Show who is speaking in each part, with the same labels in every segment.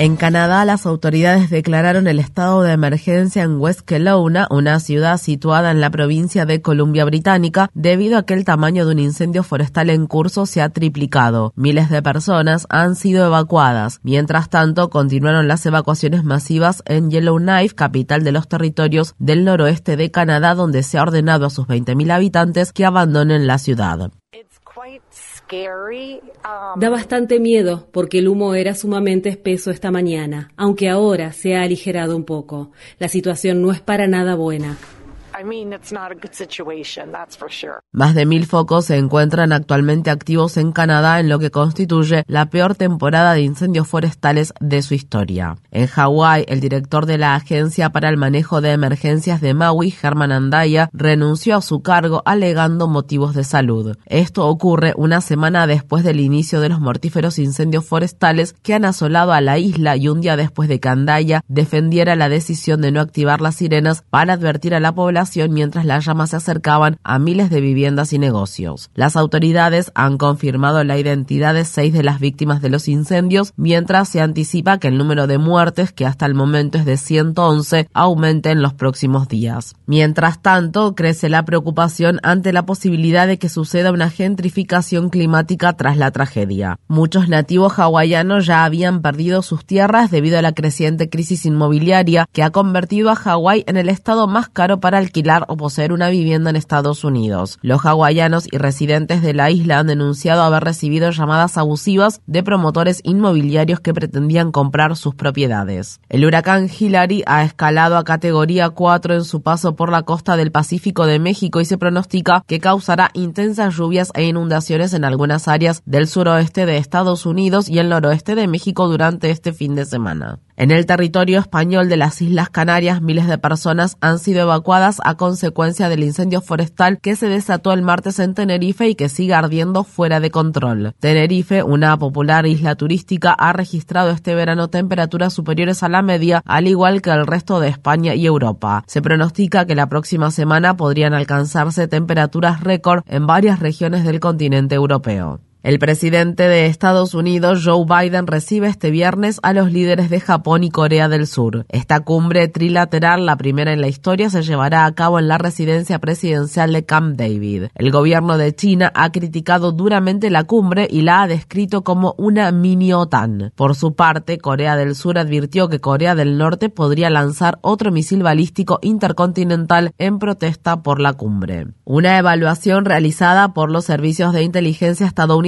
Speaker 1: En Canadá, las autoridades declararon el estado de emergencia en West Kelowna, una ciudad situada en la provincia de Columbia Británica, debido a que el tamaño de un incendio forestal en curso se ha triplicado. Miles de personas han sido evacuadas. Mientras tanto, continuaron las evacuaciones masivas en Yellowknife, capital de los territorios del noroeste de Canadá, donde se ha ordenado a sus 20.000 habitantes que abandonen la ciudad.
Speaker 2: Um, da bastante miedo porque el humo era sumamente espeso esta mañana, aunque ahora se ha aligerado un poco. La situación no es para nada buena.
Speaker 1: Más de mil focos se encuentran actualmente activos en Canadá en lo que constituye la peor temporada de incendios forestales de su historia. En Hawái, el director de la Agencia para el Manejo de Emergencias de Maui, Herman Andaya, renunció a su cargo alegando motivos de salud. Esto ocurre una semana después del inicio de los mortíferos incendios forestales que han asolado a la isla y un día después de que Andaya defendiera la decisión de no activar las sirenas para advertir a la población mientras las llamas se acercaban a miles de viviendas y negocios. Las autoridades han confirmado la identidad de seis de las víctimas de los incendios, mientras se anticipa que el número de muertes, que hasta el momento es de 111, aumente en los próximos días. Mientras tanto, crece la preocupación ante la posibilidad de que suceda una gentrificación climática tras la tragedia. Muchos nativos hawaianos ya habían perdido sus tierras debido a la creciente crisis inmobiliaria que ha convertido a Hawái en el estado más caro para alquilar o poseer una vivienda en Estados Unidos. Los hawaianos y residentes de la isla han denunciado haber recibido llamadas abusivas de promotores inmobiliarios que pretendían comprar sus propiedades. El huracán Hillary ha escalado a categoría 4 en su paso por la costa del Pacífico de México y se pronostica que causará intensas lluvias e inundaciones en algunas áreas del suroeste de Estados Unidos y el noroeste de México durante este fin de semana. En el territorio español de las Islas Canarias, miles de personas han sido evacuadas a consecuencia del incendio forestal que se desató el martes en Tenerife y que sigue ardiendo fuera de control. Tenerife, una popular isla turística, ha registrado este verano temperaturas superiores a la media, al igual que el resto de España y Europa. Se pronostica que la próxima semana podrían alcanzarse temperaturas récord en varias regiones del continente europeo. El presidente de Estados Unidos, Joe Biden, recibe este viernes a los líderes de Japón y Corea del Sur. Esta cumbre trilateral, la primera en la historia, se llevará a cabo en la residencia presidencial de Camp David. El gobierno de China ha criticado duramente la cumbre y la ha descrito como una mini OTAN. Por su parte, Corea del Sur advirtió que Corea del Norte podría lanzar otro misil balístico intercontinental en protesta por la cumbre. Una evaluación realizada por los servicios de inteligencia estadounidenses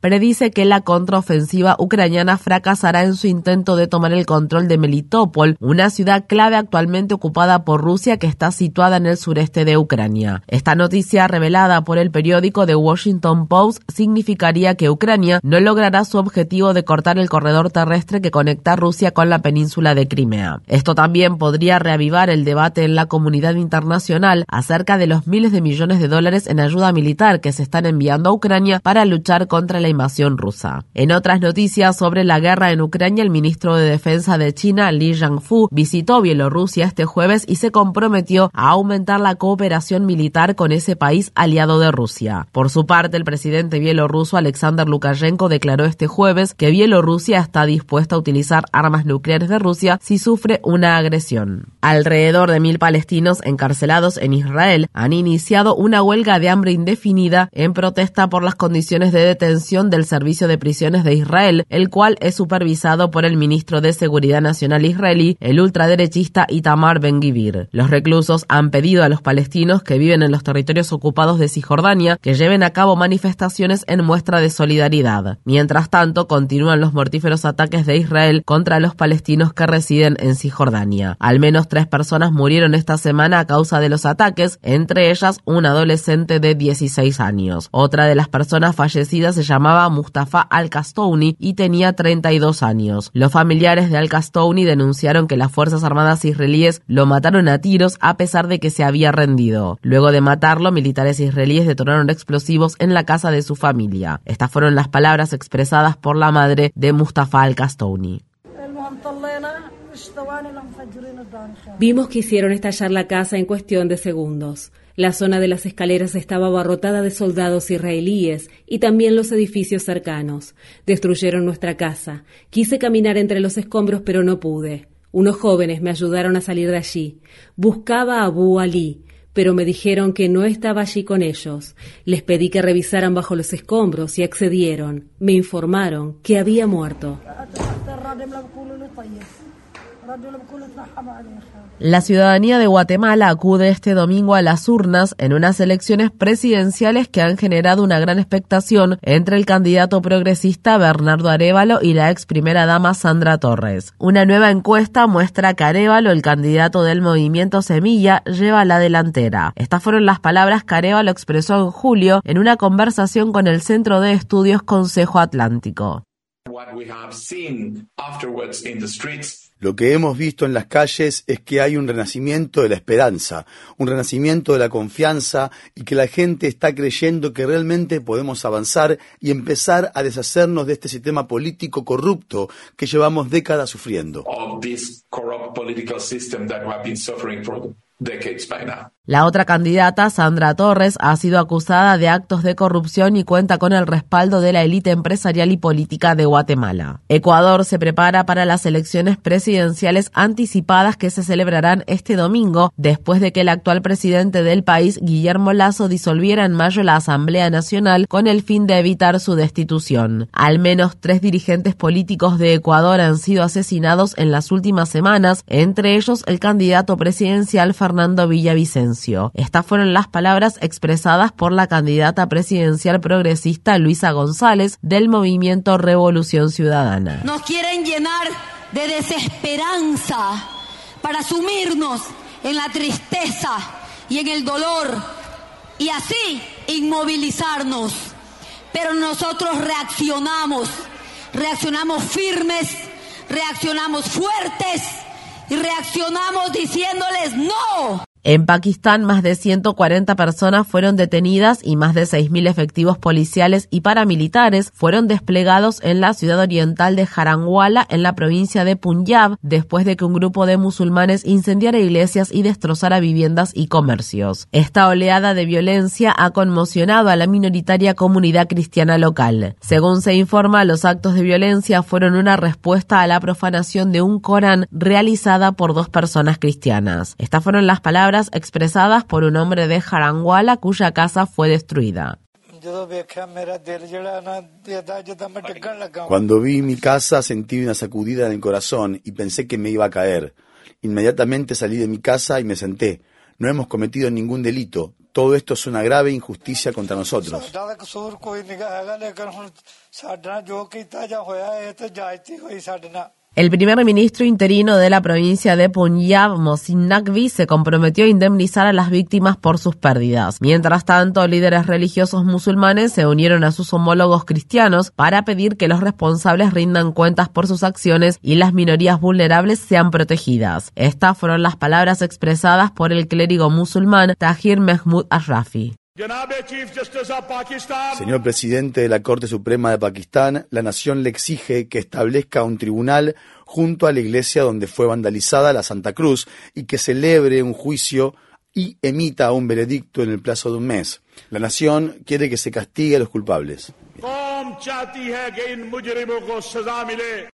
Speaker 1: predice que la contraofensiva ucraniana fracasará en su intento de tomar el control de Melitopol, una ciudad clave actualmente ocupada por Rusia que está situada en el sureste de Ucrania. Esta noticia revelada por el periódico The Washington Post significaría que Ucrania no logrará su objetivo de cortar el corredor terrestre que conecta Rusia con la península de Crimea. Esto también podría reavivar el debate en la comunidad internacional acerca de los miles de millones de dólares en ayuda militar que se están enviando a Ucrania para luchar contra la invasión rusa. En otras noticias sobre la guerra en Ucrania, el ministro de Defensa de China, Li Jiangfu, visitó Bielorrusia este jueves y se comprometió a aumentar la cooperación militar con ese país aliado de Rusia. Por su parte, el presidente bielorruso Alexander Lukashenko declaró este jueves que Bielorrusia está dispuesta a utilizar armas nucleares de Rusia si sufre una agresión. Alrededor de mil palestinos encarcelados en Israel han iniciado una huelga de hambre indefinida en protesta por las condiciones de detención del Servicio de Prisiones de Israel, el cual es supervisado por el ministro de Seguridad Nacional israelí, el ultraderechista Itamar Ben-Gvir. Los reclusos han pedido a los palestinos que viven en los territorios ocupados de Cisjordania que lleven a cabo manifestaciones en muestra de solidaridad. Mientras tanto, continúan los mortíferos ataques de Israel contra los palestinos que residen en Cisjordania. Al menos tres personas murieron esta semana a causa de los ataques, entre ellas un adolescente de 16 años. Otra de las personas fallecidas se llamaba Mustafa Al-Kastouni y tenía 32 años. Los familiares de Al-Kastouni denunciaron que las Fuerzas Armadas israelíes lo mataron a tiros a pesar de que se había rendido. Luego de matarlo, militares israelíes detonaron explosivos en la casa de su familia. Estas fueron las palabras expresadas por la madre de Mustafa Al-Kastouni.
Speaker 2: Vimos que hicieron estallar la casa en cuestión de segundos. La zona de las escaleras estaba abarrotada de soldados israelíes y también los edificios cercanos. Destruyeron nuestra casa. Quise caminar entre los escombros pero no pude. Unos jóvenes me ayudaron a salir de allí. Buscaba a Abu Ali, pero me dijeron que no estaba allí con ellos. Les pedí que revisaran bajo los escombros y accedieron. Me informaron que había muerto.
Speaker 1: La ciudadanía de Guatemala acude este domingo a las urnas en unas elecciones presidenciales que han generado una gran expectación entre el candidato progresista Bernardo Arevalo y la ex primera dama Sandra Torres. Una nueva encuesta muestra que Arevalo, el candidato del movimiento Semilla, lleva la delantera. Estas fueron las palabras que Arevalo expresó en julio en una conversación con el Centro de Estudios Consejo Atlántico.
Speaker 3: Lo que hemos visto en las calles es que hay un renacimiento de la esperanza, un renacimiento de la confianza y que la gente está creyendo que realmente podemos avanzar y empezar a deshacernos de este sistema político corrupto que llevamos décadas sufriendo.
Speaker 1: La otra candidata, Sandra Torres, ha sido acusada de actos de corrupción y cuenta con el respaldo de la élite empresarial y política de Guatemala. Ecuador se prepara para las elecciones presidenciales anticipadas que se celebrarán este domingo, después de que el actual presidente del país, Guillermo Lazo, disolviera en mayo la Asamblea Nacional con el fin de evitar su destitución. Al menos tres dirigentes políticos de Ecuador han sido asesinados en las últimas semanas, entre ellos el candidato presidencial Fernando Villavicencio. Estas fueron las palabras expresadas por la candidata presidencial progresista Luisa González del movimiento Revolución Ciudadana.
Speaker 4: Nos quieren llenar de desesperanza para sumirnos en la tristeza y en el dolor y así inmovilizarnos. Pero nosotros reaccionamos, reaccionamos firmes, reaccionamos fuertes y reaccionamos diciéndoles no.
Speaker 1: En Pakistán, más de 140 personas fueron detenidas y más de 6.000 efectivos policiales y paramilitares fueron desplegados en la ciudad oriental de Haranwala, en la provincia de Punjab, después de que un grupo de musulmanes incendiara iglesias y destrozara viviendas y comercios. Esta oleada de violencia ha conmocionado a la minoritaria comunidad cristiana local. Según se informa, los actos de violencia fueron una respuesta a la profanación de un Corán realizada por dos personas cristianas. Estas fueron las palabras expresadas por un hombre de Haranguala cuya casa fue destruida.
Speaker 3: Cuando vi mi casa sentí una sacudida en el corazón y pensé que me iba a caer. Inmediatamente salí de mi casa y me senté. No hemos cometido ningún delito. Todo esto es una grave injusticia contra nosotros.
Speaker 1: El primer ministro interino de la provincia de Punjab, Mohsin Naqvi, se comprometió a indemnizar a las víctimas por sus pérdidas. Mientras tanto, líderes religiosos musulmanes se unieron a sus homólogos cristianos para pedir que los responsables rindan cuentas por sus acciones y las minorías vulnerables sean protegidas. Estas fueron las palabras expresadas por el clérigo musulmán Tahir Mehmood Ashrafi.
Speaker 3: Señor presidente de la Corte Suprema de Pakistán, la nación le exige que establezca un tribunal junto a la iglesia donde fue vandalizada la Santa Cruz y que celebre un juicio y emita un veredicto en el plazo de un mes. La nación quiere que se castigue a los culpables.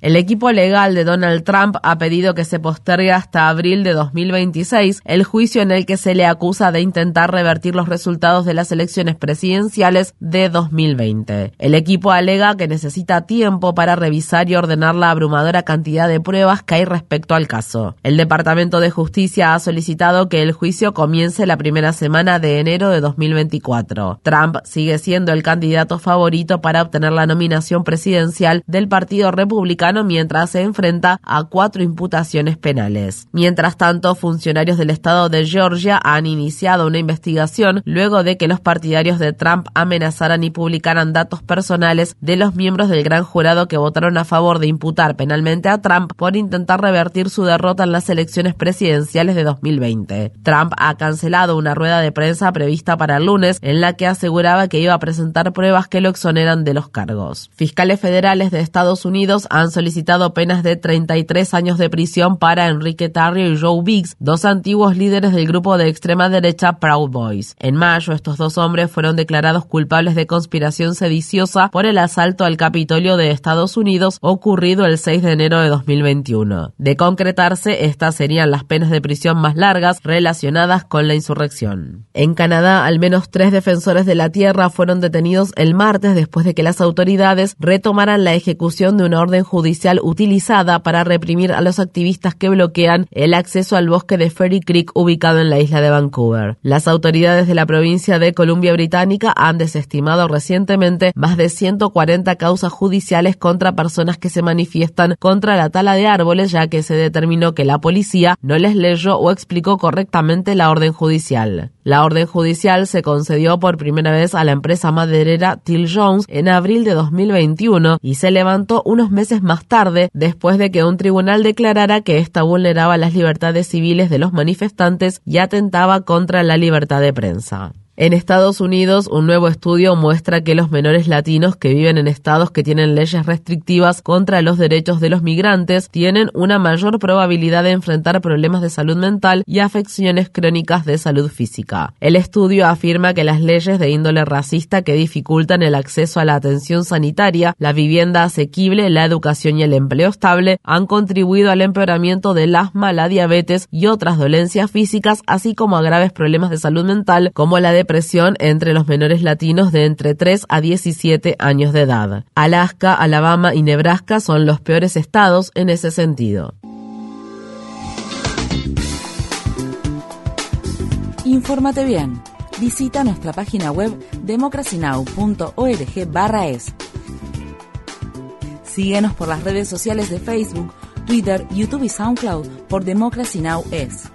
Speaker 1: El equipo legal de Donald Trump ha pedido que se postergue hasta abril de 2026 el juicio en el que se le acusa de intentar revertir los resultados de las elecciones presidenciales de 2020. El equipo alega que necesita tiempo para revisar y ordenar la abrumadora cantidad de pruebas que hay respecto al caso. El Departamento de Justicia ha solicitado que el juicio comience la primera semana de enero de 2024. Trump sigue siendo el candidato favorito para obtener la nominación presidencial del Partido Republicano mientras se enfrenta a cuatro imputaciones penales. Mientras tanto, funcionarios del estado de Georgia han iniciado una investigación luego de que los partidarios de Trump amenazaran y publicaran datos personales de los miembros del gran jurado que votaron a favor de imputar penalmente a Trump por intentar revertir su derrota en las elecciones presidenciales de 2020. Trump ha cancelado una rueda de prensa prevista para el lunes en la que aseguraba que iba a presentar pruebas que lo exoneran de los cargos. Fiscales federales de Estados Unidos han solicitado penas de 33 años de prisión para Enrique Tarrio y Joe Biggs, dos antiguos líderes del grupo de extrema derecha Proud Boys. En mayo, estos dos hombres fueron declarados culpables de conspiración sediciosa por el asalto al Capitolio de Estados Unidos ocurrido el 6 de enero de 2021. De concretarse, estas serían las penas de prisión más largas relacionadas con la insurrección. En Canadá, al menos tres defensores de la tierra fueron detenidos el martes después de que las autoridades retomaran la ejecución de una orden judicial utilizada para reprimir a los activistas que bloquean el acceso al bosque de Ferry Creek ubicado en la isla de Vancouver. Las autoridades de la provincia de Columbia Británica han desestimado recientemente más de 140 causas judiciales contra personas que se manifiestan contra la tala de árboles ya que se determinó que la policía no les leyó o explicó correctamente la orden judicial. La orden judicial se concedió por primera vez a la empresa maderera Till Jones en abril de 2021 y se levantó unos meses más tarde después de que un tribunal declarara que esta vulneraba las libertades civiles de los manifestantes y atentaba contra la libertad de prensa. En Estados Unidos, un nuevo estudio muestra que los menores latinos que viven en estados que tienen leyes restrictivas contra los derechos de los migrantes tienen una mayor probabilidad de enfrentar problemas de salud mental y afecciones crónicas de salud física. El estudio afirma que las leyes de índole racista que dificultan el acceso a la atención sanitaria, la vivienda asequible, la educación y el empleo estable han contribuido al empeoramiento del asma, la diabetes y otras dolencias físicas, así como a graves problemas de salud mental como la de depresión entre los menores latinos de entre 3 a 17 años de edad. Alaska, Alabama y Nebraska son los peores estados en ese sentido.
Speaker 5: Infórmate bien. Visita nuestra página web democracynow.org/es. Síguenos por las redes sociales de Facebook, Twitter, YouTube y SoundCloud por Democracy Now! es.